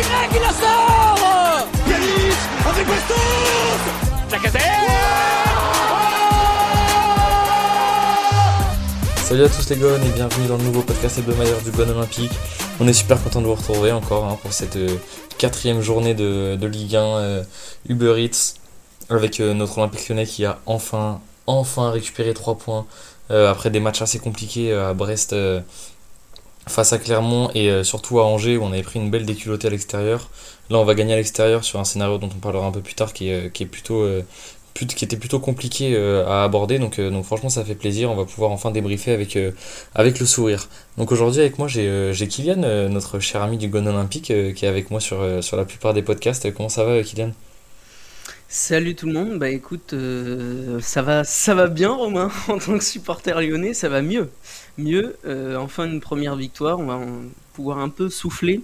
Y qui la sort Yanis avec Bastos Salut à tous les gones et bienvenue dans le nouveau podcast hebdomadaire du Gone Olympique. On est super content de vous retrouver encore hein, pour cette euh, quatrième journée de, de Ligue 1 euh, Uber Eats avec euh, notre Olympique Lyonnais qui a enfin, enfin récupéré 3 points euh, après des matchs assez compliqués euh, à Brest euh, face à Clermont et euh, surtout à Angers où on avait pris une belle déculottée à l'extérieur. Là on va gagner à l'extérieur sur un scénario dont on parlera un peu plus tard qui euh, euh, qui était plutôt compliqué à aborder. Donc, donc franchement ça fait plaisir. On va pouvoir enfin débriefer avec, avec le sourire. Donc aujourd'hui avec moi j'ai Kylian notre cher ami du Gone Olympique qui est avec moi sur, sur la plupart des podcasts. Comment ça va Kylian? Salut tout le monde, bah écoute, ça va, ça va bien Romain, en tant que supporter lyonnais, ça va mieux. Mieux, euh, enfin une première victoire, on va pouvoir un peu souffler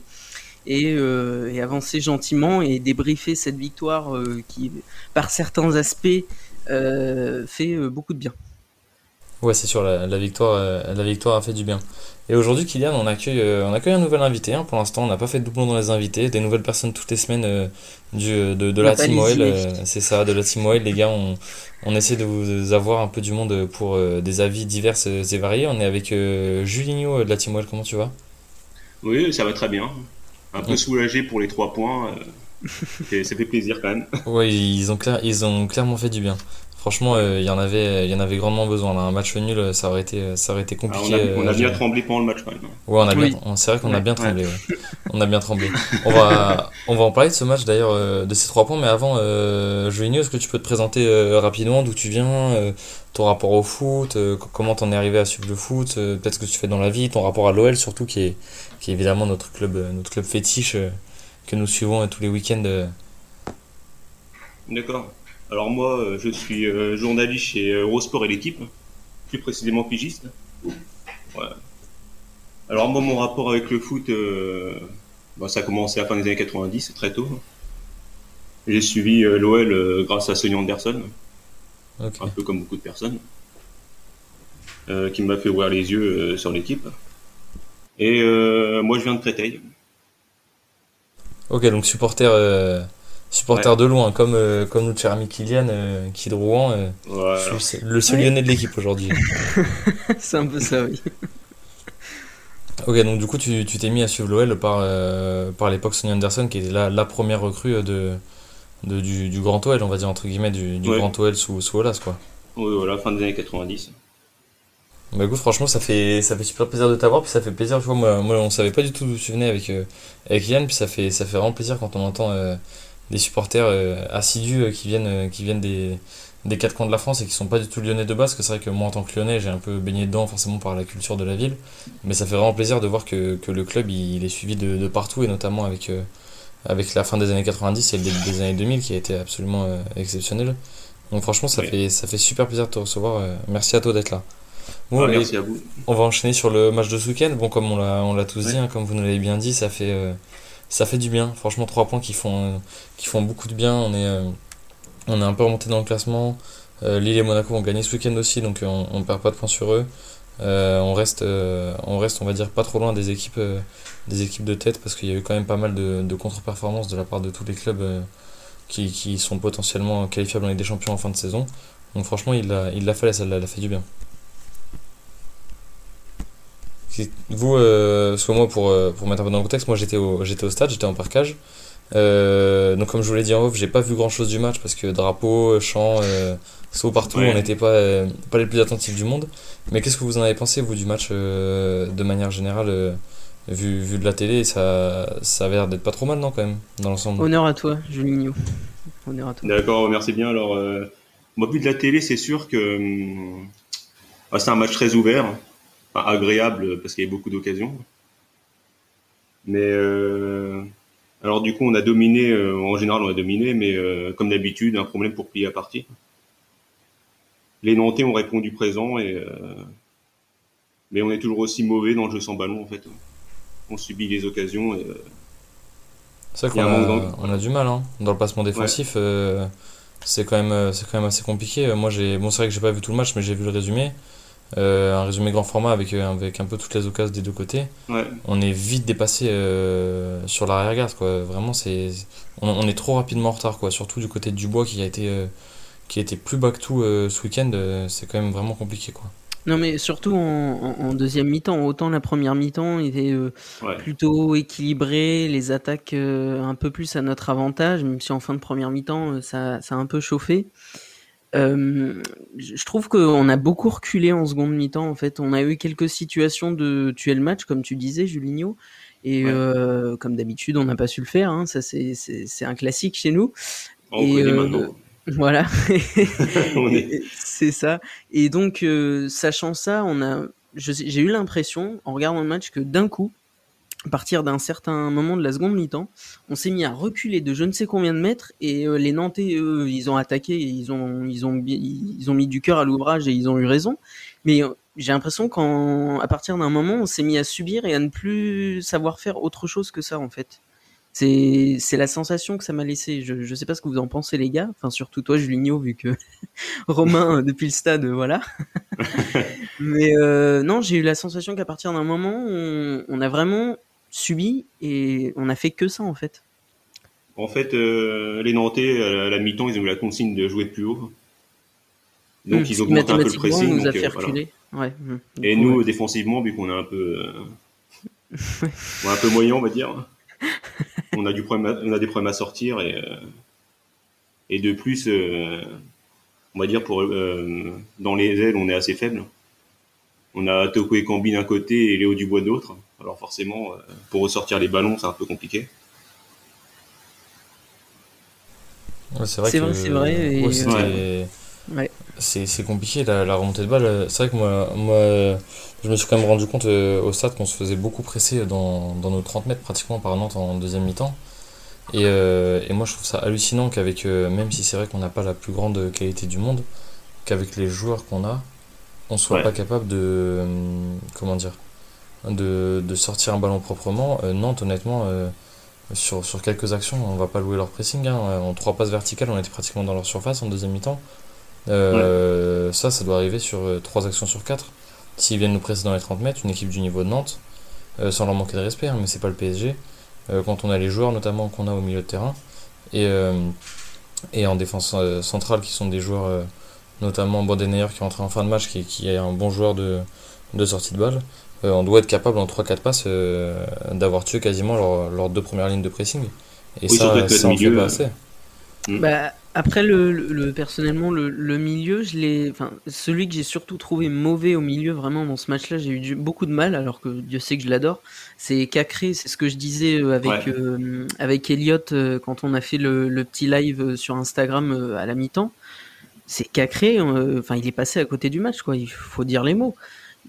et, euh, et avancer gentiment et débriefer cette victoire euh, qui, par certains aspects, fait beaucoup de bien. Ouais, c'est sûr, la, la victoire, euh, la victoire a fait du bien. Et aujourd'hui, Kylian, on accueille, euh, on accueille un nouvel invité. hein. Pour l'instant, on n'a pas fait de doublon dans les invités. Des nouvelles personnes toutes les semaines euh, du, de, la Team OL. euh, c'est ça, de la Team OL. Les gars, on, on essaie de vous avoir un peu du monde pour euh, des avis divers et variés. On est avec euh, Julinho de la Team OL. Comment tu vas? Oui, ça va très bien. Un peu Mm. soulagé pour les trois points. euh, et ça fait plaisir quand même. Ouais, ils ont, clair, ils ont clairement fait du bien. Franchement, euh, il y en avait, il y en avait grandement besoin. Là. Un match nul, ça aurait été, ça aurait été Alors, compliqué. on, a, on euh, a à bien tremblé pendant le match quand même. Ouais, on a Oui. bien, on- c'est vrai qu'on a bien tremblé. ouais. On a bien tremblé. On va, on va en parler de ce match d'ailleurs, euh, de ces trois points. Mais avant, euh, est-ce que tu peux te présenter euh, rapidement d'où tu viens, euh, ton rapport au foot, euh, co- comment t'en es arrivé à suivre le foot, euh, peut-être ce que tu fais dans la vie, ton rapport à l'OL surtout, qui est, qui est évidemment notre club, euh, notre club fétiche euh, que nous suivons euh, tous les week-ends. euh. D'accord. Alors moi, euh, je suis euh, journaliste chez Eurosport et l'équipe, plus précisément pigiste. Alors moi, mon rapport avec le foot, euh, bah, ça a commencé à la fin des années 90, très tôt. J'ai suivi euh, l'OL euh, grâce à Sonny Anderson, un peu comme beaucoup de personnes, euh, qui m'a fait ouvrir les yeux euh, sur l'équipe. Et euh, moi, je viens de Créteil. Ok, donc supporter, supporter de loin, comme, euh, comme notre cher ami Kylian, euh, qui est de Rouen. euh, Voilà. je suis le seul lyonnais de l'équipe aujourd'hui. C'est un peu ça, oui. Ok, donc du coup, tu tu t'es mis à suivre l'OL par, euh, par l'époque Sonny Anderson, qui était la, la première recrue de, de, du, du Grand OL, on va dire, entre guillemets, du, du Ouais. Grand OL sous, sous Olas, quoi. Oui, voilà, fin des années 90. Bah écoute, franchement, ça fait, ça fait super plaisir de t'avoir, puis ça fait plaisir, tu vois, moi, moi on savait pas du tout d'où tu venais avec, euh, avec Yann, puis ça fait, ça fait vraiment plaisir quand on entend euh, des supporters euh, assidus euh, qui viennent, euh, qui viennent des, des quatre coins de la France et qui sont pas du tout lyonnais de base, parce que c'est vrai que moi en tant que lyonnais, j'ai un peu baigné dedans forcément par la culture de la ville, mais ça fait vraiment plaisir de voir que, que le club il, il est suivi de, de partout, et notamment avec, euh, avec la fin des années 90 et le début des années 2000 qui a été absolument euh, exceptionnel. Donc franchement, ça, Oui. fait, ça fait super plaisir de te recevoir, euh, merci à toi d'être là. Bon, Ouais, et- merci à vous. on va enchaîner sur le match de ce week-end. Bon, comme on l'a, tous dit, hein, comme vous nous l'avez bien dit, ça fait, ça fait du bien. Franchement, trois points qui font, euh, qui font beaucoup de bien. On est, euh, on est un peu remonté dans le classement. Euh, Lille et Monaco ont gagné ce week-end aussi, donc on, on perd pas de points sur eux. On reste, on reste, on va dire, pas trop loin des équipes, des équipes de tête, parce qu'il y a eu quand même pas mal de, contre-performances de la part de tous les clubs qui, qui sont potentiellement qualifiables en des Champions en fin de saison. Donc franchement, il l'a, il l'a fait, ça l'a fait du bien. Vous, euh, que moi, pour, euh, pour mettre un peu dans le contexte, moi j'étais au, j'étais au stade, j'étais en parcage. Euh, donc, comme je vous l'ai dit en off, j'ai pas vu grand chose du match parce que drapeau, chant, euh, saut partout, Ouais. on n'était pas, euh, pas les plus attentifs du monde. Mais qu'est-ce que vous en avez pensé, vous, du match euh, de manière générale, euh, vu, vu de la télé? Ça, ça avait l'air d'être pas trop mal, non, quand même, dans l'ensemble? Honneur à toi, Julinho. Honneur à toi. D'accord, merci bien. Alors, euh, moi, vu de la télé, c'est sûr que hum, ah, c'est un match très ouvert, enfin, agréable parce qu'il y a beaucoup d'occasions. Mais euh, alors, du coup, on a dominé. euh, en général, on a dominé, mais euh, comme d'habitude, un problème pour plier la partie. Les Nantais ont répondu présent et mais on est toujours aussi mauvais dans le jeu sans ballon en fait. On subit les occasions. Et, C'est vrai qu'on a on a du mal hein. dans le placement défensif. c'est quand même, c'est quand même assez compliqué. Moi, j'ai, bon, c'est vrai que j'ai pas vu tout le match, mais j'ai vu le résumé. Un résumé grand format avec, avec un peu toutes les occasions des deux côtés, on est vite dépassé sur l'arrière-garde. Quoi. Vraiment, c'est, on, est trop rapidement en retard, quoi. surtout du côté de Dubois qui a été, qui a été plus bas que tout ce week-end. c'est quand même vraiment compliqué. Quoi. Non, mais surtout en, deuxième mi-temps. Autant la première mi-temps était euh, plutôt équilibrée, les attaques euh, un peu plus à notre avantage, même si en fin de première mi-temps, euh, ça, ça, a un peu chauffé. Je trouve qu'on a beaucoup reculé en seconde mi-temps. En fait, on a eu quelques situations de tuer le match, comme tu disais, Julinho. Et comme d'habitude, on n'a pas su le faire. Hein. Ça, c'est un classique chez nous. On et, maintenant. Voilà, c'est ça. Et donc, euh, sachant ça, on a, j'ai eu l'impression, en regardant le match, que d'un coup, à partir d'un certain moment de la seconde mi-temps, on s'est mis à reculer de je ne sais combien de mètres et euh, les Nantais, eux, ils ont attaqué, et ils ont, ils ont, ils ont mis du cœur à l'ouvrage et ils ont eu raison. Mais euh, j'ai l'impression qu'à partir d'un moment, on s'est mis à subir et à ne plus savoir faire autre chose que ça, en fait. C'est la sensation que ça m'a laissé. Je ne sais pas ce que vous en pensez les gars. Enfin surtout toi Julinho vu que Romain euh, depuis le stade voilà. Mais euh, non j'ai eu la sensation qu'à partir d'un moment on, a vraiment subi et on a fait que ça en fait. En fait les Nantais à la mi-temps ils ont eu la consigne de jouer plus haut. Donc mmh, ils augmentent un peu le pressing. Nous a fait reculer. Ouais, mmh. et nous défensivement vu qu'on est un peu un peu moyen on va dire on a du problème, on a des problèmes à sortir et euh, et de plus, euh, on va dire pour euh, dans les ailes, on est assez faible. On a Toko et Cambi d'un côté et Léo Dubois de l'autre. Alors forcément, pour ressortir les ballons, c'est un peu compliqué. c'est vrai, c'est vrai. C'est compliqué la, remontée de balle. C'est vrai que moi, moi, je me suis quand même rendu compte euh, au stade qu'on se faisait beaucoup presser dans, dans, nos 30 mètres pratiquement par Nantes en deuxième mi-temps. Et, euh, et, moi je trouve ça hallucinant qu'avec, euh, même si c'est vrai qu'on n'a pas la plus grande qualité du monde, qu'avec les joueurs qu'on a, on soit pas capable de, comment dire, de, de, sortir un ballon proprement. Nantes honnêtement, sur, sur quelques actions, on va pas louer leur pressing. Hein. En trois passes verticales, on était pratiquement dans leur surface en deuxième mi-temps. Euh, ça, ça doit arriver sur 3 euh, actions sur 4. S'ils viennent nous presser dans les 30 mètres, une équipe du niveau de Nantes, euh, sans leur manquer de respect, hein, mais c'est pas le PSG. quand on a les joueurs notamment qu'on a au milieu de terrain et, et en défense centrale qui sont des joueurs, notamment Bodenayer qui est entré en fin de match, qui, qui est un bon joueur de, de sortie de balle, on doit être capable en 3-4 passes d'avoir tué quasiment leurs deux premières lignes de pressing. Et ça, ça en fait pas assez. Bah, après, le, le, personnellement, le, le, milieu, je l'ai, enfin, celui que j'ai surtout trouvé mauvais au milieu, vraiment dans ce match-là, j'ai eu beaucoup de mal, alors que Dieu sait que je l'adore. C'est Cacré, c'est ce que je disais euh, avec euh, avec Elliot euh, quand on a fait le, le petit live sur Instagram à la mi-temps. C'est Cacré, enfin, il est passé à côté du match, quoi. Il faut dire les mots.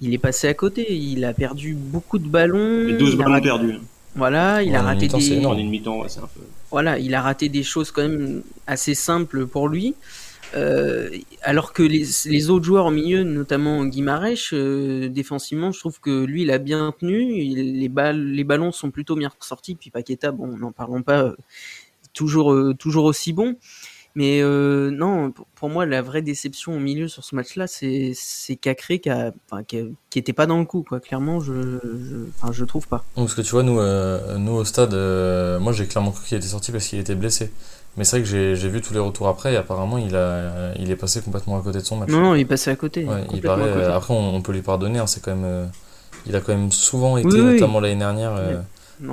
Il est passé à côté. Il a perdu beaucoup de ballons. 12 ballons perdus. Voilà, il a raté des. Voilà, il a raté des choses quand même assez simples pour lui. Euh, alors que les, autres joueurs au milieu, notamment Guimarèche, euh, défensivement, je trouve que lui, il a bien tenu. les, balles, les ballons sont plutôt bien sortis. Puis Paqueta, bon, n'en parlons pas, euh, toujours, toujours aussi bon. Mais euh, non, pour moi, la vraie déception au milieu sur ce match-là, c'est Cacré qui, a, qui, qui, était pas dans le coup, quoi. Clairement, je, je, je trouve pas. Parce que tu vois, nous, euh, nous au stade, euh, moi j'ai clairement cru qu'il était sorti parce qu'il était blessé. Mais c'est vrai que j'ai vu tous les retours après et apparemment il, a, il est passé complètement à côté de son match. Non, non il est passé à côté. il paraît, Après, on, peut lui pardonner, hein, c'est quand même. il a quand même souvent été, notamment l'année dernière,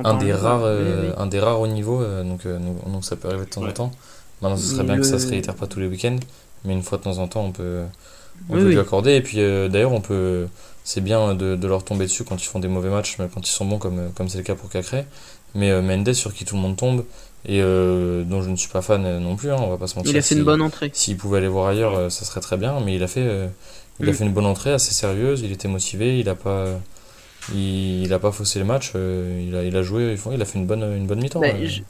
un, des rares, un des rares au niveau, donc, donc, ça peut arriver de temps en temps. Maintenant, ce serait bien que ça se réitère pas tous les week-ends, mais une fois de temps en temps, on peut, on peut lui accorder. Et puis, euh, d'ailleurs, on peut, c'est bien de, de, leur tomber dessus quand ils font des mauvais matchs, quand ils sont bons, comme comme c'est le cas pour Cacré. Mais euh, Mendes, sur qui tout le monde tombe, et euh, dont je ne suis pas fan non plus, hein, on va pas se mentir. Il a fait une bonne entrée. S'il pouvait aller voir ailleurs, ça serait très bien, mais il a fait, il a fait une bonne entrée assez sérieuse, il était motivé, il a pas. Il, a pas faussé le match, il, a, il a joué, il a fait une bonne, une bonne mi-temps. Bah, je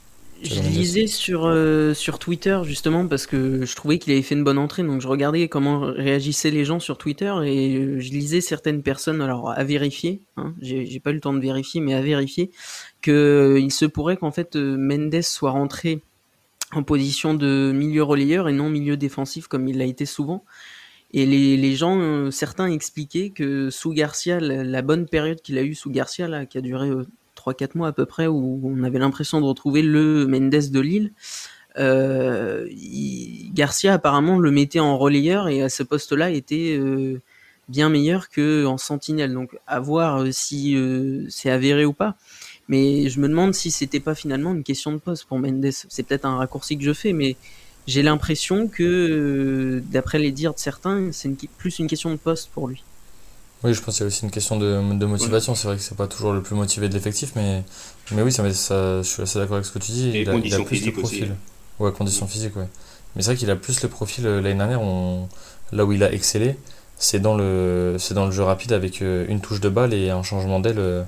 lisais sur, euh, sur Twitter justement parce que je trouvais qu'il avait fait une bonne entrée, donc je regardais comment réagissaient les gens sur Twitter et euh, je lisais certaines personnes, alors à vérifier, hein, j'ai pas eu le temps de vérifier, mais à vérifier, qu'il euh, se pourrait qu'en fait Mendes soit rentré en position de milieu relayeur et non milieu défensif comme il l'a été souvent. Et les, les gens, euh, certains expliquaient que sous Garcia, la, la bonne période qu'il a eue sous Garcia, là, qui a duré euh, 3-4 mois à peu près, où on avait l'impression de retrouver le Mendes de Lille, euh, Garcia apparemment le mettait en relayeur et à ce poste-là était euh, bien meilleur que en sentinelle. Donc à voir euh, si c'est avéré ou pas. Mais je me demande si c'était pas finalement une question de poste pour Mendes. C'est peut-être un raccourci que je fais, mais j'ai l'impression que, d'après les dires de certains, c'est plus une question de poste pour lui. Oui, je pense qu'il y a aussi une question de, de motivation. C'est vrai que c'est pas toujours le plus motivé de l'effectif, mais, mais oui, ça, mais ça, je suis assez d'accord avec ce que tu dis. Et il, a, il a conditions plus le physiques aussi. profil. Ouais, conditions physiques, ouais. Mais c'est vrai qu'il a plus le profil euh, l'année dernière, on- là où il a excellé, c'est dans le, c'est dans le jeu rapide avec euh, une touche de balle et un changement d'aile euh,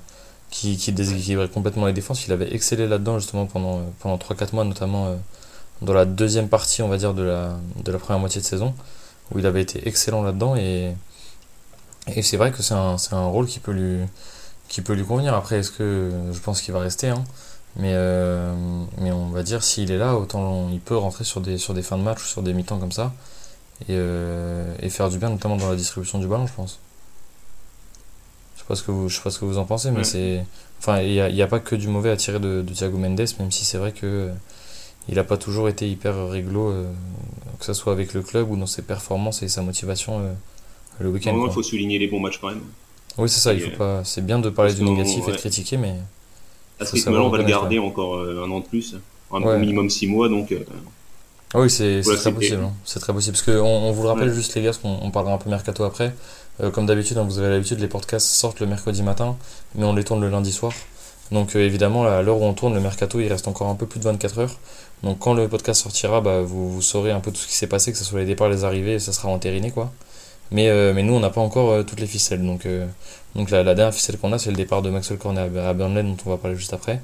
qui, qui déséquilibrait complètement les défenses. Il avait excellé là-dedans justement pendant, pendant 3-4 mois, notamment dans la deuxième partie, on va dire, de la, de la première moitié de saison, où il avait été excellent là-dedans et, et c'est vrai que c'est un, c'est un rôle qui peut lui, qui peut lui convenir. Après, est-ce que je pense qu'il va rester, hein, mais, euh, mais on va dire s'il est là, autant il peut rentrer sur des, sur des fins de match ou sur des mi-temps comme ça et, euh, et faire du bien, notamment dans la distribution du ballon, je pense. Je sais pas ce que vous, je sais pas ce que vous en pensez, mais Ouais. c'est. Enfin, il n'y a, a pas que du mauvais à tirer de, de Thiago Mendes, même si c'est vrai que euh, il n'a pas toujours été hyper réglo, euh, que ce soit avec le club ou dans ses performances et sa motivation euh, le week-end. Il faut souligner les bons matchs quand même. Oui, c'est ça, il pas. C'est bien de parler du qu'on- négatif et de critiquer, mais. À ce rythme-là, on va le garder encore euh, un an de plus. Un Ouais. minimum 6 mois, donc euh, Ah oui, c'est très possible. hein. C'est très possible. Parce que on, vous le rappelle Ouais. juste, les gars, parce qu'on on parlera un peu mercato après. Euh, comme d'habitude, hein, vous avez l'habitude, les podcasts sortent le mercredi matin, mais on les tourne le lundi soir. Donc euh, évidemment, à l'heure où on tourne le mercato, il reste encore un peu plus de 24 heures. Donc quand le podcast sortira, bah, vous, vous saurez un peu tout ce qui s'est passé, que ce soit les départs, les arrivées, et ça sera entériné quoi. Mais, euh, mais nous, on n'a pas encore euh, toutes les ficelles. Donc, euh, donc la, dernière ficelle qu'on a, c'est le départ de Maxwell Cornet à, Burnley, dont on va parler juste après.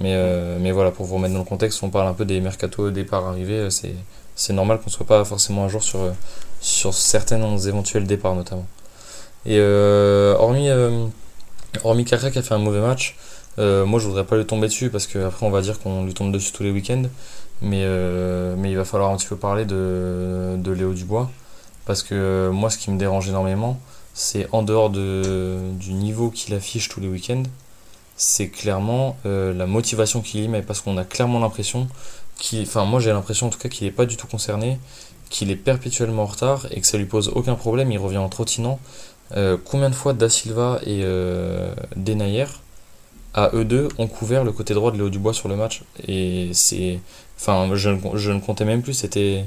Mais, mais voilà, pour vous remettre dans le contexte, on parle un peu des mercato, départs, arrivées. euh, C'est, normal qu'on soit pas forcément à jour sur, sur certains éventuels départs notamment. Et hormis, hormis qui a fait un mauvais match, moi je voudrais pas lui tomber dessus parce qu'après on va dire qu'on lui tombe dessus tous les week-ends. Mais, mais il va falloir un petit peu parler de, de Léo Dubois. Parce que euh, moi ce qui me dérange énormément, c'est en dehors de, du niveau qu'il affiche tous les week-ends, c'est clairement euh, la motivation qu'il y met. Parce qu'on a clairement l'impression qu'il. Enfin, moi j'ai l'impression en tout cas qu'il n'est pas du tout concerné, qu'il est perpétuellement en retard et que ça lui pose aucun problème. Il revient en trottinant. Euh, combien de fois Da Silva et Denayer, à eux deux, ont couvert le côté droit de Léo Dubois sur le match? Et c'est. Enfin, je, je ne comptais même plus, c'était.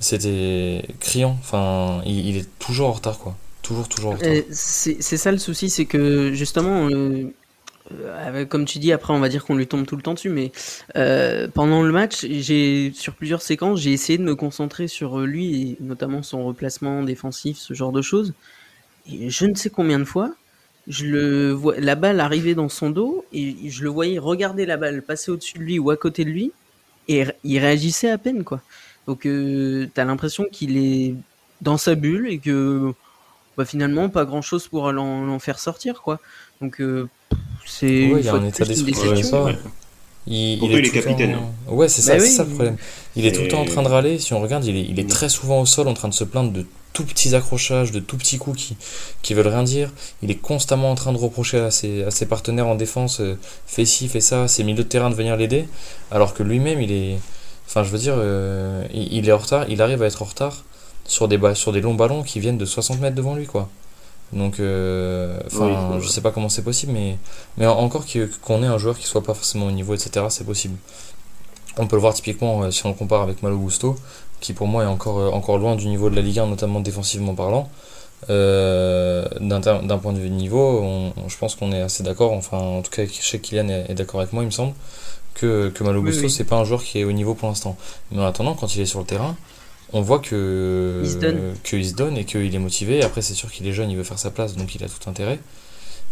C'était criant. Enfin, il, est toujours en retard, quoi. Toujours, toujours en retard. C'est ça le souci, c'est que justement, euh, comme tu dis, après on va dire qu'on lui tombe tout le temps dessus, mais euh, pendant le match, j'ai sur plusieurs séquences, j'ai essayé de me concentrer sur lui, et notamment son replacement défensif, ce genre de choses. Et je ne sais combien de fois, je le vois, la balle arriver dans son dos, et je le voyais regarder la balle passer au-dessus de lui ou à côté de lui, et il réagissait à peine, quoi. Donc euh, t'as l'impression qu'il est dans sa bulle et que bah, finalement pas grand chose pour l'en faire sortir quoi donc euh, c'est Ouais, une il y a fois un de état plus une déception. ça. ouais. Il, il est tout le capitaine, Ouais, c'est ça, Bah c'est oui. ça le problème. Il est tout le temps en train de râler. Si on regarde, il est, il est Mm. très souvent au sol en train de se plaindre de tout petits accrochages, de tout petits coups qui, qui veulent rien dire. Il est constamment en train de reprocher à ses, à ses partenaires en défense euh, fais ci, fais ça, ses milieux de terrain de venir l'aider. Alors que lui-même, il est. Enfin, je veux dire, euh, il, est en retard, il arrive à être en retard sur des, sur des longs ballons qui viennent de 60 mètres devant lui, quoi. Donc, euh, Oui, je sais pas comment c'est possible, mais, mais en- encore qu'on ait un joueur qui soit pas forcément au niveau, etc., c'est possible. On peut le voir typiquement euh, si on le compare avec Malo Gusto, qui pour moi est encore, euh, encore loin du niveau de la Ligue 1, notamment défensivement parlant. Euh, D'un point de vue de niveau, on- on- je pense qu'on est assez d'accord, enfin en tout cas je sais que Kylian est, est d'accord avec moi, il me semble, que, que Malo Oui, Gusto oui. c'est pas un joueur qui est au niveau pour l'instant. Mais en attendant, quand il est sur le terrain, on voit que Il se donne. qu'il se donne et qu'il est motivé. Après, c'est sûr qu'il est jeune, il veut faire sa place, donc il a tout intérêt.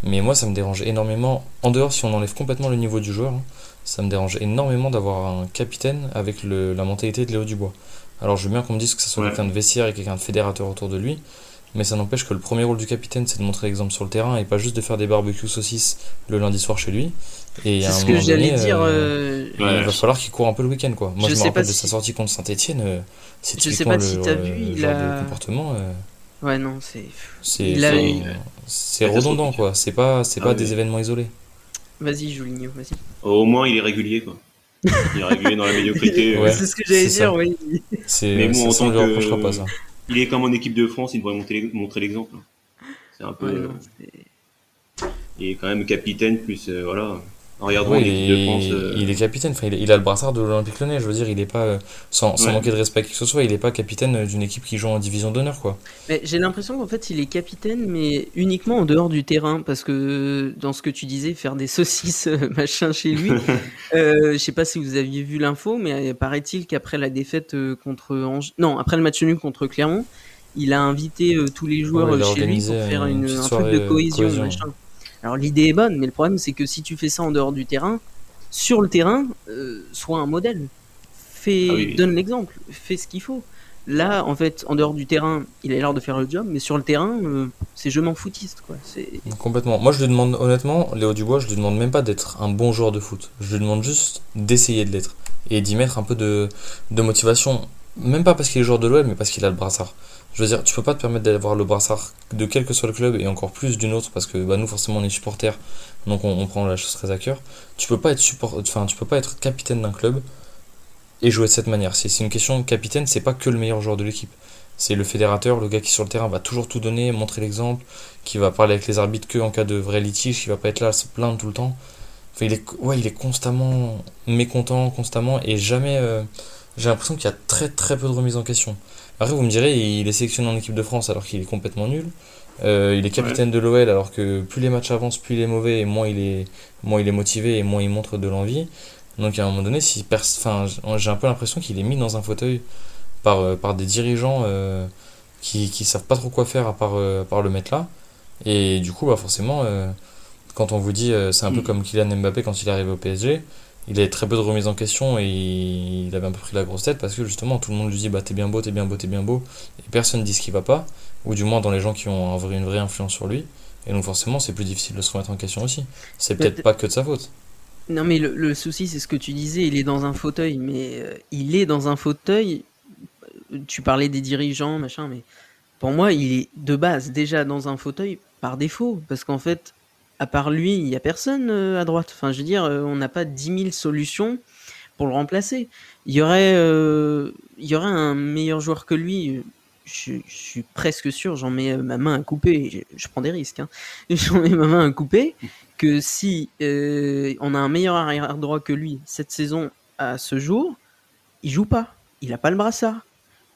Mais moi, ça me dérange énormément. En dehors, si on enlève complètement le niveau du joueur, hein, ça me dérange énormément d'avoir un capitaine avec le- la mentalité de Léo Dubois. Alors, je veux bien qu'on me dise que ce soit Ouais. quelqu'un de vestiaire et quelqu'un de fédérateur autour de lui, mais ça n'empêche que le premier rôle du capitaine, c'est de montrer l'exemple sur le terrain et pas juste de faire des barbecues saucisses le lundi soir chez lui. Et C'est ce que j'allais donné, dire. euh, euh, il va falloir qu'il court un peu le week-end, quoi. Moi, Je je, me sais rappelle pas de si- sa sortie contre Saint-Etienne. C'est Je sais pas le, si t'as le vu, il a- de comportement. euh, Ouais, non, c'est. c'est Il a- enfin, c'est redondant, quoi. C'est pas, c'est Ah pas oui. des événements isolés. Vas-y, Julinho, vas-y. Au moins, il est régulier, quoi. Il est régulier dans la médiocrité. euh. Ouais, c'est ce que j'allais c'est ça. dire, oui. C'est, Mais bon, ça, on tant lui que- reprochera pas ça. Il est comme en équipe de France, il devrait montrer l'ex- montrer l'exemple. C'est un peu. Euh, il est quand même capitaine, plus. euh, voilà. Regardons il, France. euh, il est capitaine, enfin, il, est- il a le brassard de l'Olympique Lyonnais, je veux dire, il est pas, euh, sans, sans Ouais. manquer de respect à qui que ce soit, il est pas capitaine euh, d'une équipe qui joue en division d'honneur, quoi. Mais j'ai l'impression qu'en fait, il est capitaine, mais uniquement en dehors du terrain, parce que dans ce que tu disais, faire des saucisses machin chez lui, euh, je sais pas si vous aviez vu l'info, mais paraît-il qu'après la défaite contre Angers, non, après le match nul contre Clermont, il a invité euh, tous les joueurs Ouais, chez lui pour faire une une, petite un truc de cohésion, cohésion. machin. Alors l'idée est bonne, mais le problème c'est que si tu fais ça en dehors du terrain, sur le terrain, euh, sois un modèle. Fais, Ah oui, donne l'exemple, fais ce qu'il faut. Là, en fait, en dehors du terrain, il a l'air de faire le job, mais sur le terrain, euh, c'est je m'en foutiste, quoi. Complètement. Moi, je lui demande, honnêtement, Léo Dubois, je lui demande même pas d'être un bon joueur de foot. Je lui demande juste d'essayer de l'être. Et d'y mettre un peu de, de motivation. Même pas parce qu'il est joueur de l'OL, mais parce qu'il a le brassard. Je veux dire, tu peux pas te permettre d'avoir le brassard de quel que soit le club et encore plus d'une autre parce que bah, nous, forcément, on est supporters. Donc, on, prend la chose très à cœur. Tu peux pas être support, tu peux pas être capitaine d'un club et jouer de cette manière. C'est c'est une question de capitaine, c'est pas que le meilleur joueur de l'équipe. C'est le fédérateur, le gars qui sur le terrain va toujours tout donner, montrer l'exemple, qui va parler avec les arbitres que en cas de vrai litige, qui va pas être là à se plaindre tout le temps. Enfin, il est, ouais, il est constamment mécontent, constamment, et jamais. euh, j'ai l'impression qu'il y a très très peu de remise en question. Après, vous me direz, il est sélectionné en équipe de France alors qu'il est complètement nul. Euh, il est capitaine de l'OL alors que plus les matchs avancent, plus il est mauvais, et moins il est, moins il est motivé, et moins il montre de l'envie. Donc à un moment donné, si enfin, j'ai un peu l'impression qu'il est mis dans un fauteuil par, euh, par des dirigeants euh, qui, qui savent pas trop quoi faire à part, à part le mettre là. Et du coup, bah forcément, quand on vous dit, c'est un peu Mm. comme Kylian Mbappé quand il est arrivé au PSG, il avait très peu de remise en question et il avait un peu pris la grosse tête parce que justement tout le monde lui dit bah t'es bien beau, t'es bien beau, t'es bien beau et personne dit ce qui va pas ou du moins dans les gens qui ont un vrai- une vraie influence sur lui et donc forcément c'est plus difficile de se remettre en question aussi. C'est peut-être pas que de sa faute. Non, mais le, le souci, c'est ce que tu disais, il est dans un fauteuil, mais euh, il est dans un fauteuil. Tu parlais des dirigeants, machin, mais pour moi, il est de base déjà dans un fauteuil par défaut, parce qu'en fait, à part lui, il n'y a personne euh, à droite. Enfin, je veux dire, euh, on n'a pas 10 000 solutions pour le remplacer. Il y aurait, euh, il y aurait un meilleur joueur que lui. Je, suis presque sûr, j'en mets ma main à couper, je, prends des risques, hein. j'en mets ma main à couper, que si on a un meilleur arrière droit que lui cette saison à ce jour, il joue pas. Il a pas le brassard.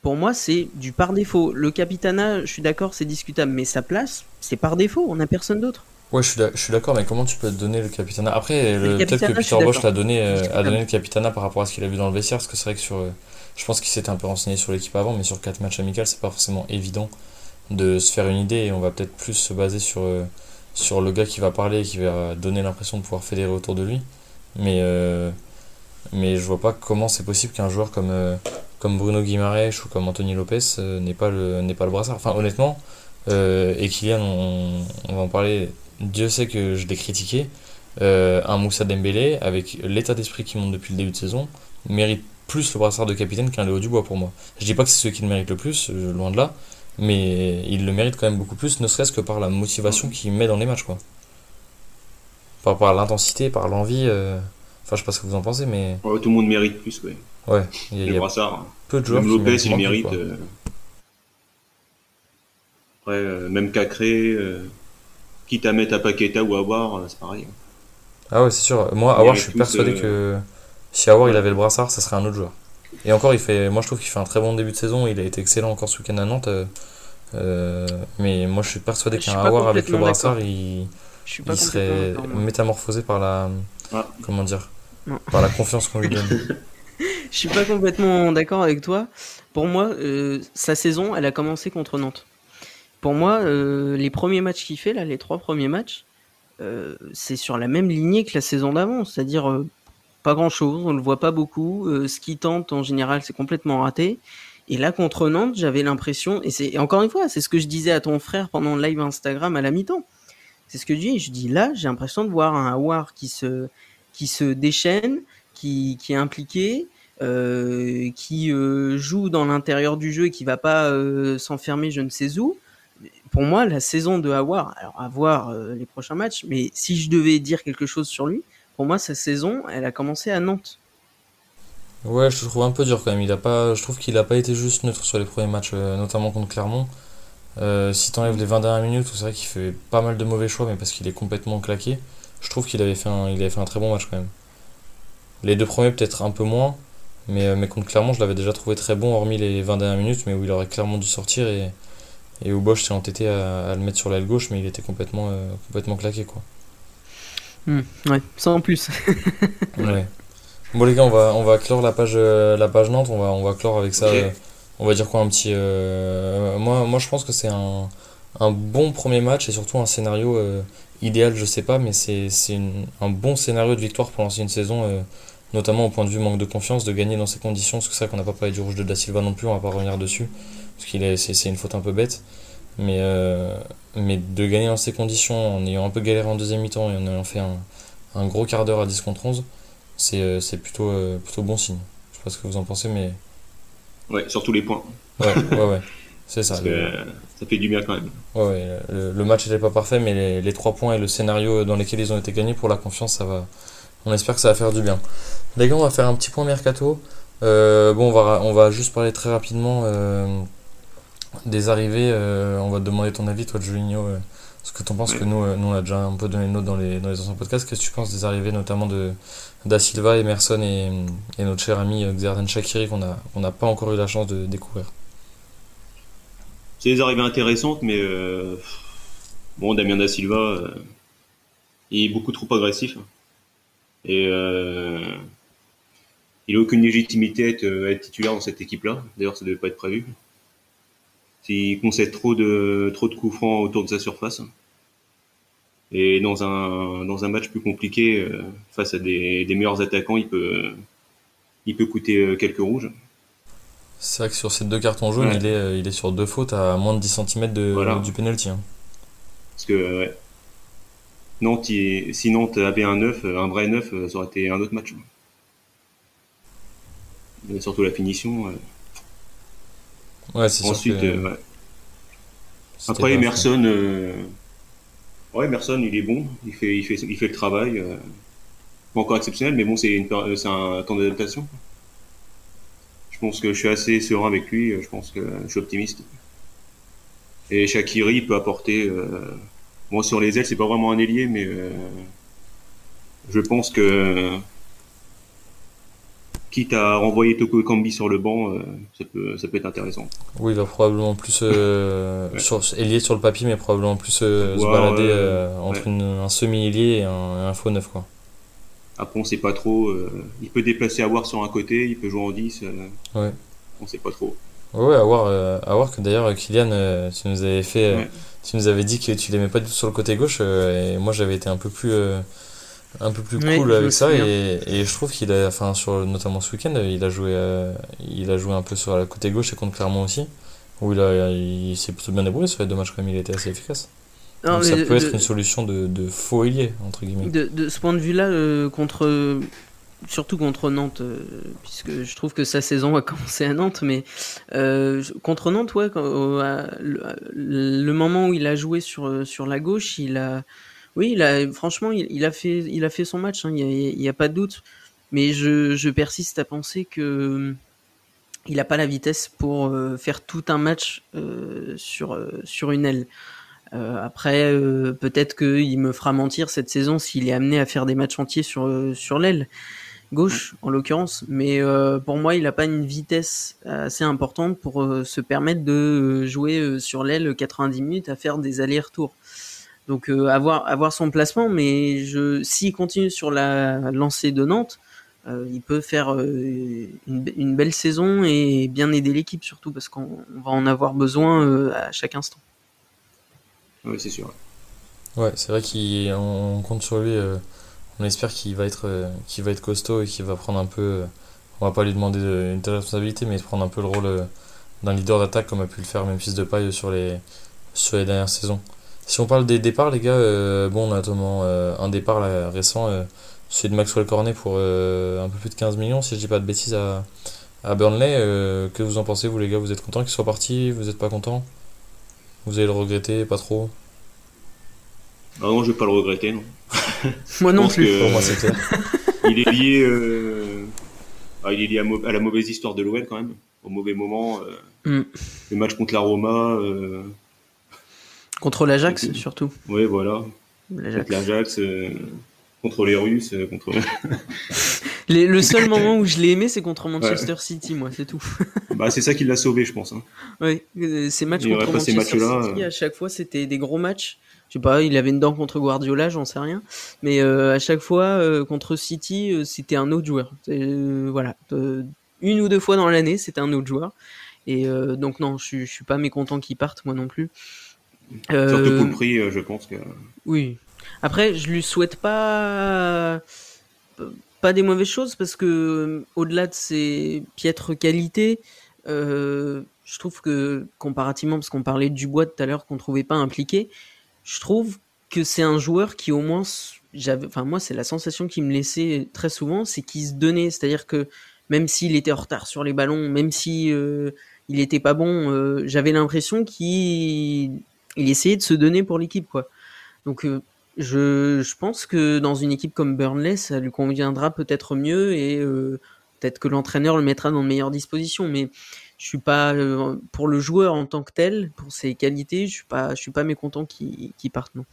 Pour moi, c'est du par défaut. Le capitana, je suis d'accord, c'est discutable, mais sa place, c'est par défaut. On a personne d'autre. Ouais, je suis d'accord, mais comment tu peux donner le capitana? Après, peut-être que Peter Bosch l'a donné, euh, a donné le capitana par rapport à ce qu'il a vu dans le vestiaire, parce que c'est vrai que sur, euh, je pense qu'il s'était un peu renseigné sur l'équipe avant, mais sur quatre matchs amicaux, c'est pas forcément évident de se faire une idée, et on va peut-être plus se baser sur, euh, sur le gars qui va parler, et qui va donner l'impression de pouvoir fédérer autour de lui. Mais, euh, mais je vois pas comment c'est possible qu'un joueur comme, euh, comme Bruno Guimaraes ou comme Anthony Lopez euh, n'ait pas le, pas le brassard. Enfin, honnêtement, et Kylian, on, on va en parler, Dieu sait que je l'ai critiqué. Euh, un Moussa Dembélé, avec l'état d'esprit qui monte depuis le début de saison, mérite plus le brassard de capitaine qu'un Léo Dubois pour moi. Je dis pas que c'est celui qui le mérite le plus, euh, loin de là, mais il le mérite quand même beaucoup plus, ne serait-ce que par la motivation qu'il met dans les matchs, quoi. Par, par l'intensité, par l'envie. euh, Enfin, je sais pas ce que vous en pensez, mais Ouais, tout le monde mérite plus, ouais. ouais, il y a, il Les y a brassards. peu de joueurs Même Lopez, il mérite. euh. Après, même Cacré, quitte à mettre à Paqueta ou à War, euh, c'est pareil. Ah ouais, c'est sûr. Moi, Awar, mérite je suis persuadé euh, que si Awar il avait le brassard, ça serait un autre joueur. Et encore, il fait, moi je trouve qu'il fait un très bon début de saison. Il a été excellent encore ce week-end à Nantes. euh, mais moi, je suis persuadé qu'un Awar avec le brassard, il, Je suis pas il complètement serait métamorphosé par la, Ah. comment dire, Non. par la confiance qu'on lui donne. Je suis pas complètement d'accord avec toi. Pour moi, euh, sa saison, elle a commencé contre Nantes. Pour moi, euh, les premiers matchs qu'il fait, là, les trois premiers matchs, euh, c'est sur la même lignée que la saison d'avant. C'est-à-dire, euh, pas grand-chose, on le voit pas beaucoup. Ce qu'il tente, en général, c'est complètement raté. Et là, contre Nantes, j'avais l'impression, et c'est encore une fois, c'est ce que je disais à ton frère pendant le live Instagram à la mi-temps. C'est ce que je dis. Je dis là, j'ai l'impression de voir un Howard qui se qui se déchaîne, qui, qui est impliqué, qui joue dans l'intérieur du jeu et qui va pas s'enfermer je ne sais où. Pour moi, la saison de Hawar, alors à voir les prochains matchs, mais si je devais dire quelque chose sur lui, pour moi, sa saison, elle a commencé à Nantes. Ouais, je trouve un peu dur quand même. Il a pas, je trouve qu'il n'a pas été juste neutre sur les premiers matchs, notamment contre Clermont. si tu enlèves les 20 dernières minutes, c'est vrai qu'il fait pas mal de mauvais choix, mais parce qu'il est complètement claqué, je trouve qu'il avait, fait un, avait fait un très bon match quand même. Les deux premiers, peut-être un peu moins, mais, euh, mais contre Clermont, je l'avais déjà trouvé très bon, hormis les 20 dernières minutes, mais où il aurait clairement dû sortir et, et où Bosch s'est entêté à, le mettre sur l'aile gauche, mais il était complètement, euh, complètement claqué. Quoi. Hmm, ouais, ça en plus. ouais. Bon les gars, on va, on va clore la page, euh, la page Nantes, on va, on va clore avec ça. on va dire quoi un petit... moi, moi je pense que c'est un, un bon premier match et surtout un scénario idéal, je sais pas, mais c'est un bon scénario de victoire pour lancer une saison notamment au point de vue manque de confiance, de gagner dans ces conditions, parce que c'est vrai qu'on n'a pas parlé du rouge de Da Silva non plus, on va pas revenir dessus, parce qu'il est, c'est, une faute un peu bête, mais, euh, mais de gagner dans ces conditions, en ayant un peu galéré en deuxième mi-temps et en ayant fait un, un gros quart d'heure à 10 contre 11, c'est, euh, c'est plutôt, euh, plutôt bon signe. Je sais pas ce que vous en pensez, mais... Ouais, sur tous les points. Ouais, ouais, ouais. C'est ça. Parce que ça fait du bien quand même. Ouais, ouais le, match n'était pas parfait, mais les, les 3 points et le scénario dans lesquels ils ont été gagnés pour la confiance, ça va, on espère que ça va faire du bien. Les gars, on va faire un petit point mercato. Euh, bon, on va, on va juste parler très rapidement euh, des arrivées. Euh, on va te demander ton avis, toi, Julinho. ce que tu en penses que nous, nous, on a déjà un peu donné le nôtre dans les, dans les anciens podcasts. Qu'est-ce que tu penses des arrivées, notamment de Da Silva, Emerson et, et notre cher ami Xerdan Shakiri qu'on n'a on pas encore eu la chance de découvrir? C'est des arrivées intéressantes, mais bon, Damien Da Silva, il est beaucoup trop agressif. Et euh, il n'a aucune légitimité à être, titulaire dans cette équipe-là. D'ailleurs, ça ne devait pas être prévu. Il concède trop de, trop de coups francs autour de sa surface. Et dans un, dans un match plus compliqué, euh, face à des, des meilleurs attaquants, il peut, il peut coûter euh, quelques rouges. C'est vrai que sur ces deux cartons jaunes, il, est, il est sur deux fautes à moins de 10 cm de, du penalty. Hein. Parce que, ouais, Nantes, si Nantes avait un 9, un vrai 9, euh, ça aurait été un autre match. surtout la finition. Euh. Ouais, c'est Ensuite, euh, Après, Emerson, ouais, Emerson, il est bon. Il fait, il fait, il fait le travail. Pas encore exceptionnel, mais bon, c'est un temps d'adaptation. Je pense que je suis assez serein avec lui. Je pense que je suis optimiste. Et Shakiri peut apporter Bon, sur les ailes, c'est pas vraiment un ailier, mais euh, je pense que quitte à renvoyer Toko Kambi sur le banc, euh, ça, peut, ça peut être intéressant. Oui, il va probablement plus euh, sur, ailier sur le papier, mais probablement plus se balader entre un semi-ailier et un, faux neuf. Quoi. Après, on sait pas trop. il peut déplacer Awar sur un côté, il peut jouer en 10. ouais. On sait pas trop. Ouais, à voir que d'ailleurs, Kylian, tu nous avais fait tu nous avais dit que tu l'aimais pas du tout sur le côté gauche euh, et moi j'avais été un peu plus euh, un peu plus cool avec ça et, et, je trouve qu'il a enfin sur notamment ce week-end il a joué euh, il a joué un peu sur la côté gauche et contre Clermont aussi où il a il, s'est plutôt bien débrouillé sur les deux matchs quand même il était assez efficace. Donc ça peut être une solution de, de faux ailier entre guillemets. De, de ce point de vue là contre surtout contre Nantes, euh, puisque je trouve que sa saison a commencé à Nantes, mais euh, contre Nantes, ouais, le, moment où il a joué sur, sur la gauche, il a, oui, franchement, il, a, fait, son match, hein, il n'y a, pas de doute, mais je, persiste à penser que il n'a pas la vitesse pour euh, faire tout un match sur, sur une aile. après, peut-être qu'il me fera mentir cette saison s'il est amené à faire des matchs entiers sur, l'aile gauche en l'occurrence, mais euh, pour moi il n'a pas une vitesse assez importante pour euh, se permettre de euh, jouer sur l'aile 90 minutes à faire des allers-retours. Donc avoir, avoir son placement, mais je s'il continue sur la lancée de Nantes, il peut faire une, belle saison et bien aider l'équipe surtout parce qu'on va en avoir besoin à chaque instant. Oui, c'est sûr. Ouais, c'est vrai qu'on compte sur lui on espère qu'il va être euh, va être costaud et qu'il va prendre un peu euh, on va pas lui demander une telle responsabilité mais prendre un peu le rôle euh, d'un leader d'attaque comme a pu le faire même fils de paille sur les sur les dernières saisons si on parle des départs les gars bon on a notamment un départ récent celui de Maxwell Cornet pour un peu plus de 15 millions, si je dis pas de bêtises, à, à Burnley. que vous en pensez, vous les gars? Vous êtes contents qu'il soit parti Vous êtes pas contents? Vous allez le regretter Pas trop? Ah non, je vais pas le regretter, non. moi non plus. Pour moi, c'est clair. il est lié, euh... ah, il est lié à, la mauvaise histoire de l'OL quand même, au mauvais moment. Euh... Mm. Le match contre la Roma. Euh... Contre l'Ajax surtout. Oui, voilà. L'Ajax. Euh, contre les Russes, euh, contre. le seul moment où je l'ai aimé, c'est contre Manchester City, moi, c'est tout. bah, c'est ça qui l'a sauvé, je pense. Hein. Oui, ces matchs contre Manchester City, à chaque fois, c'était des gros matchs je sais pas, il avait une dent contre Guardiola, j'en sais rien. Mais euh, à chaque fois euh, contre City, euh, c'était un autre joueur. voilà, une ou deux fois dans l'année, c'était un autre joueur. Et donc non, je, je suis pas mécontent qu'il parte, moi non plus. Surtout pour le prix, je pense que. Oui. Après, je lui souhaite pas pas des mauvaises choses parce que au-delà de ses piètres qualités, je trouve que comparativement, parce qu'on parlait de Dubois tout à l'heure qu'on trouvait pas impliqué, je trouve que c'est un joueur qui au moins j'avais enfin moi c'est la sensation qu'il me laissait très souvent c'est qu'il se donnait c'est-à-dire que même s'il était en retard sur les ballons même si euh, il était pas bon euh, j'avais l'impression qu'il il essayait de se donner pour l'équipe quoi donc euh, je, je pense que dans une équipe comme Burnley ça lui conviendra peut-être mieux et peut-être que l'entraîneur le mettra dans de meilleures dispositions mais je suis pas euh, pour le joueur en tant que tel, pour ses qualités, je suis pas, je suis pas mécontent qu'il parte non.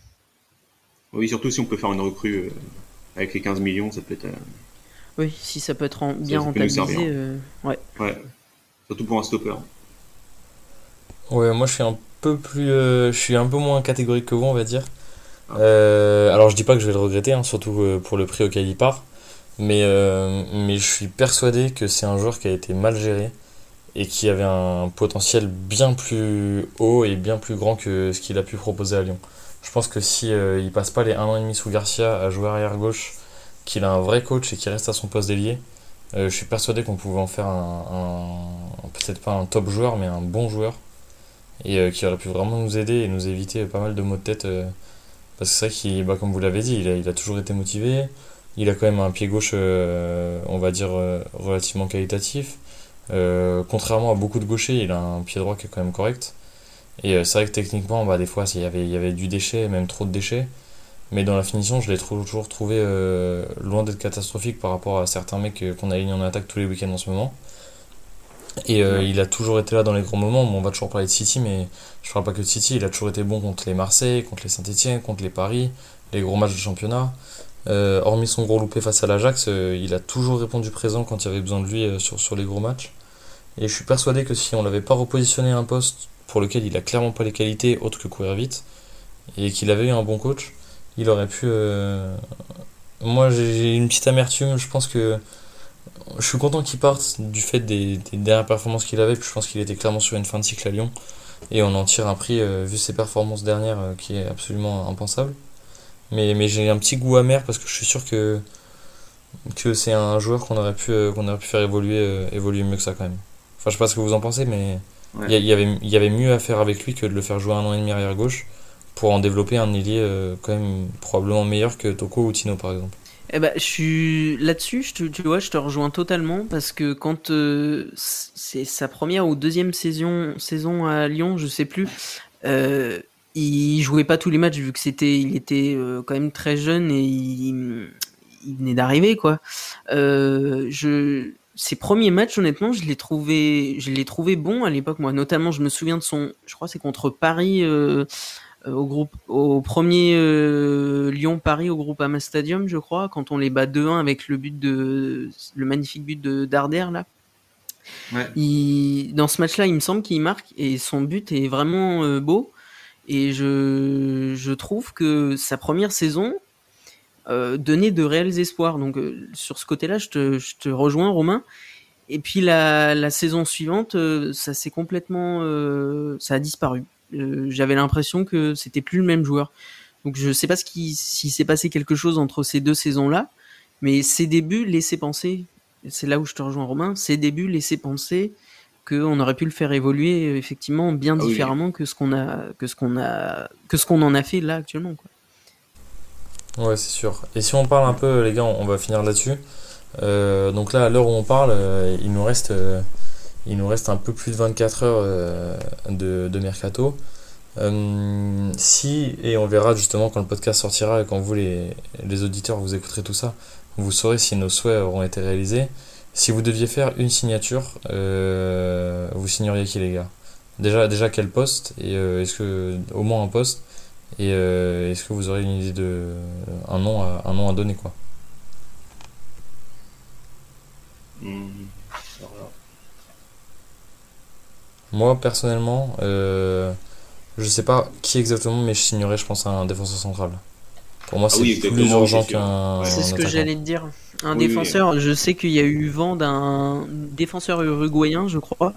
Oui, surtout si on peut faire une recrue euh, avec les 15 millions, ça peut être. Euh, oui, si ça peut être bien rentabilisé, ouais. Ouais. Surtout pour un stopper. Ouais, moi je suis un peu plus, je suis un peu moins catégorique que vous, on va dire. Ah. alors je dis pas que je vais le regretter, hein, surtout pour le prix auquel il part, mais mais je suis persuadé que c'est un joueur qui a été mal géré et qui avait un potentiel bien plus haut et bien plus grand que ce qu'il a pu proposer à Lyon. Je pense que si euh, il passe pas les 1 an et demi sous Garcia à jouer arrière gauche, qu'il a un vrai coach et qu'il reste à son poste d'ailier, euh, je suis persuadé qu'on pouvait en faire un, peut-être pas un top joueur mais un bon joueur et euh, qui aurait pu vraiment nous aider et nous éviter pas mal de maux de tête parce que c'est vrai qu'il bah, comme vous l'avez dit il a, toujours été motivé il a quand même un pied gauche on va dire relativement qualitatif euh, contrairement à beaucoup de gauchers, il a un pied droit qui est quand même correct. Et euh, c'est vrai que techniquement, bah, des fois, il y, avait, y avait du déchet, même trop de déchets. Mais dans la finition, je l'ai toujours trouvé euh, loin d'être catastrophique par rapport à certains mecs qu'on a alignés en attaque tous les week-ends en ce moment. Et il a toujours été là dans les gros moments. on va toujours parler de City, mais je parle pas que de City. Il a toujours été bon contre les Marseille, contre les Saint-Etienne, contre les Paris, les gros matchs de championnat. hormis son gros loupé face à l'Ajax, il a toujours répondu présent quand il y avait besoin de lui sur, sur les gros matchs. Et je suis persuadé que si on l'avait pas repositionné à un poste pour lequel il a clairement pas les qualités autres que courir vite, et qu'il avait eu un bon coach, il aurait pu. Euh, moi, j'ai une petite amertume. Je pense que je suis content qu'il parte du fait des, dernières performances qu'il avait. Puis je pense qu'il était clairement sur une fin de cycle à Lyon. Et on en tire un prix, euh, vu ses performances dernières, euh, qui est absolument impensable. Mais, mais j'ai un petit goût amer parce que je suis sûr que, que c'est un joueur qu'on aurait, pu, qu'on aurait pu faire évoluer, évoluer mieux que ça quand même. Enfin, je sais pas ce que vous en pensez, mais il y, avait, y avait mieux à faire avec lui que de le faire jouer un an et demi arrière gauche pour en développer un ailier euh, quand même probablement meilleur que Toko ou Tino par exemple. Eh ben, je suis là-dessus, je tu vois, je te rejoins totalement parce que quand euh, c'est sa première ou deuxième saison, saison à Lyon, je sais plus, euh, il jouait pas tous les matchs vu que c'était, il était euh, quand même très jeune et il, venait d'arriver quoi. je ses premiers matchs, honnêtement, je l'ai trouvé, je l'ai trouvé bon à l'époque. Moi, notamment, je me souviens de son, je crois, c'est contre Paris euh, euh, au groupe, au premier euh, Lyon-Paris au groupe Ama Stadium, je crois, quand on les bat 2-1 avec le but de, le magnifique but de Darder là. Ouais. dans ce match-là, il me semble qu'il marque et son but est vraiment beau. Et je, je trouve que sa première saison, euh, donner de réels espoirs. Donc euh, sur ce côté-là, je te, je te, rejoins, Romain. Et puis la, la saison suivante, euh, ça s'est complètement, ça a disparu. J'avais l'impression que c'était plus le même joueur. Donc je sais pas ce qui, s'il s'est passé quelque chose entre ces deux saisons-là, mais ses débuts laissaient penser. C'est là où je te rejoins, Romain. Ses débuts laissaient penser qu'on aurait pu le faire évoluer effectivement bien ah différemment que ce qu'on a, que ce qu'on a, que ce qu'on en a fait là actuellement. Quoi. Ouais, c'est sûr. Et si on parle un peu, les gars, on va finir là-dessus. Euh, donc là, à l'heure où on parle, euh, il, nous reste, euh, il nous reste un peu plus de 24 heures de, de, mercato. si, et on verra justement quand le podcast sortira et quand vous, les, les auditeurs, vous écouterez tout ça, vous saurez si nos souhaits auront été réalisés. Si vous deviez faire une signature, vous signeriez qui, les gars? Déjà, déjà, quel poste Et est-ce que, au moins un poste Et est-ce que vous aurez une idée de. un nom à, un nom à donner, quoi? Hmm. Moi, personnellement, euh, je sais pas qui exactement, mais je signerais, je pense, un défenseur central. Pour moi, ah c'est plus urgent qu'un. C'est ce que j'allais te dire. Un défenseur, je sais qu'il y a eu vent d'un défenseur uruguayen, je crois,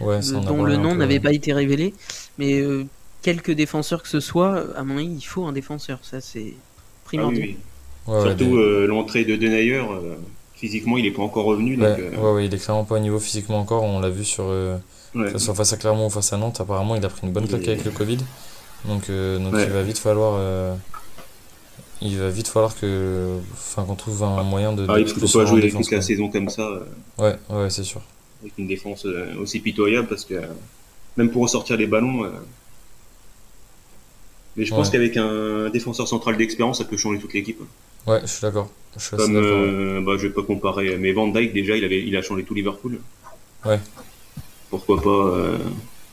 ouais, dont le nom n'avait pas été révélé. Mais euh, quelques défenseurs que ce soit, à mon avis, il faut un défenseur. Ça, c'est primordial. Ah Surtout euh, l'entrée de Denayer physiquement, il n'est pas encore revenu. Ouais, euh, ouais, il est clairement pas au niveau physiquement encore. On l'a vu sur, euh, soit face à Clermont ou face à Nantes. Apparemment, il a pris une bonne claque avec le Covid. Donc, euh, donc il va vite falloir. il va vite falloir que, enfin, qu'on trouve un moyen de. Ah, il ne faut pas jouer toute la saison comme ça. Ouais, ouais, c'est sûr. Avec une défense aussi pitoyable parce que même pour ressortir les ballons. Mais je pense qu'avec un défenseur central d'expérience, ça peut changer toute l'équipe. Ouais, je suis d'accord. Je Comme, euh, bah, je vais pas comparer, mais Van Dyke déjà, il avait, il a changé tout Liverpool. Ouais. Pourquoi pas euh...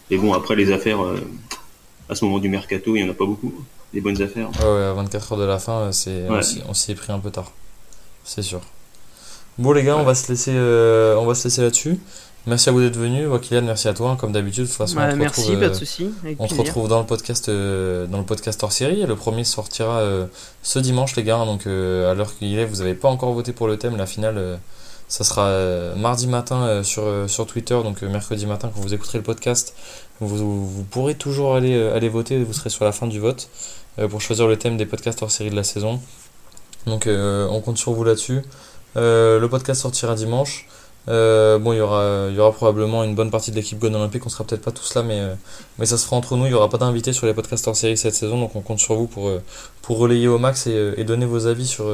Et bon, après les affaires, euh, à ce moment du mercato, il y en a pas beaucoup. Des bonnes affaires. Ouais, à 24 heures de la fin, c'est, on s'y est pris un peu tard. C'est sûr. Bon les gars, on va se laisser, euh, on va se laisser là-dessus. Merci à vous d'être venus. Kylian, merci à toi, comme d'habitude. De toute façon, on merci, retrouve, pas de soucis. On se retrouve dans le podcast, euh, dans le podcast hors série. Le premier sortira euh, ce dimanche, les gars. Donc, euh, à l'heure qu'il est, vous n'avez pas encore voté pour le thème. La finale, ça sera mardi matin sur, sur Twitter. Donc, mercredi matin, quand vous écouterez le podcast, vous, vous pourrez toujours aller, aller voter. Vous serez sur la fin du vote pour choisir le thème des podcasts hors série de la saison. Donc, on compte sur vous là-dessus. le podcast sortira dimanche. Euh, bon, il y aura, il y aura probablement une bonne partie de l'équipe Gone Olympique. On sera peut-être pas tous là, mais, euh, mais ça se fera entre nous. Il y aura pas d'invités sur les podcasts hors série cette saison, donc on compte sur vous pour, euh, pour relayer au max et, et donner vos avis sur,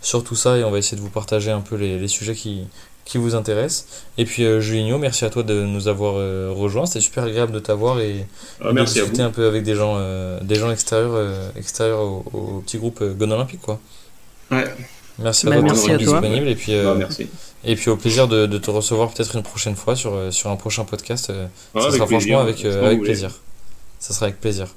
sur tout ça. Et on va essayer de vous partager un peu les, les sujets qui, qui vous intéressent. Et puis, Julinho, merci à toi de nous avoir rejoints. C'était super agréable de t'avoir et, ah, de discuter un peu avec des gens, des gens extérieurs, extérieurs au, au, petit groupe Gone Olympique. Quoi. Ouais. Merci à bah, toi d'être disponible. Et puis, bah, merci. Et puis au plaisir de, de te recevoir peut-être une prochaine fois sur, euh, sur un prochain podcast. Euh, ça sera franchement avec, euh, avec plaisir. Ça sera avec plaisir.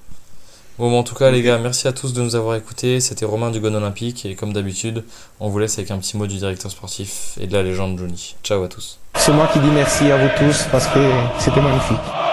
Bon, en tout cas, les gars, merci à tous de nous avoir écoutés. C'était Romain du Gon Olympique. Et comme d'habitude, on vous laisse avec un petit mot du directeur sportif et de la légende Johnny. Ciao à tous. C'est moi qui dis merci à vous tous parce que c'était magnifique.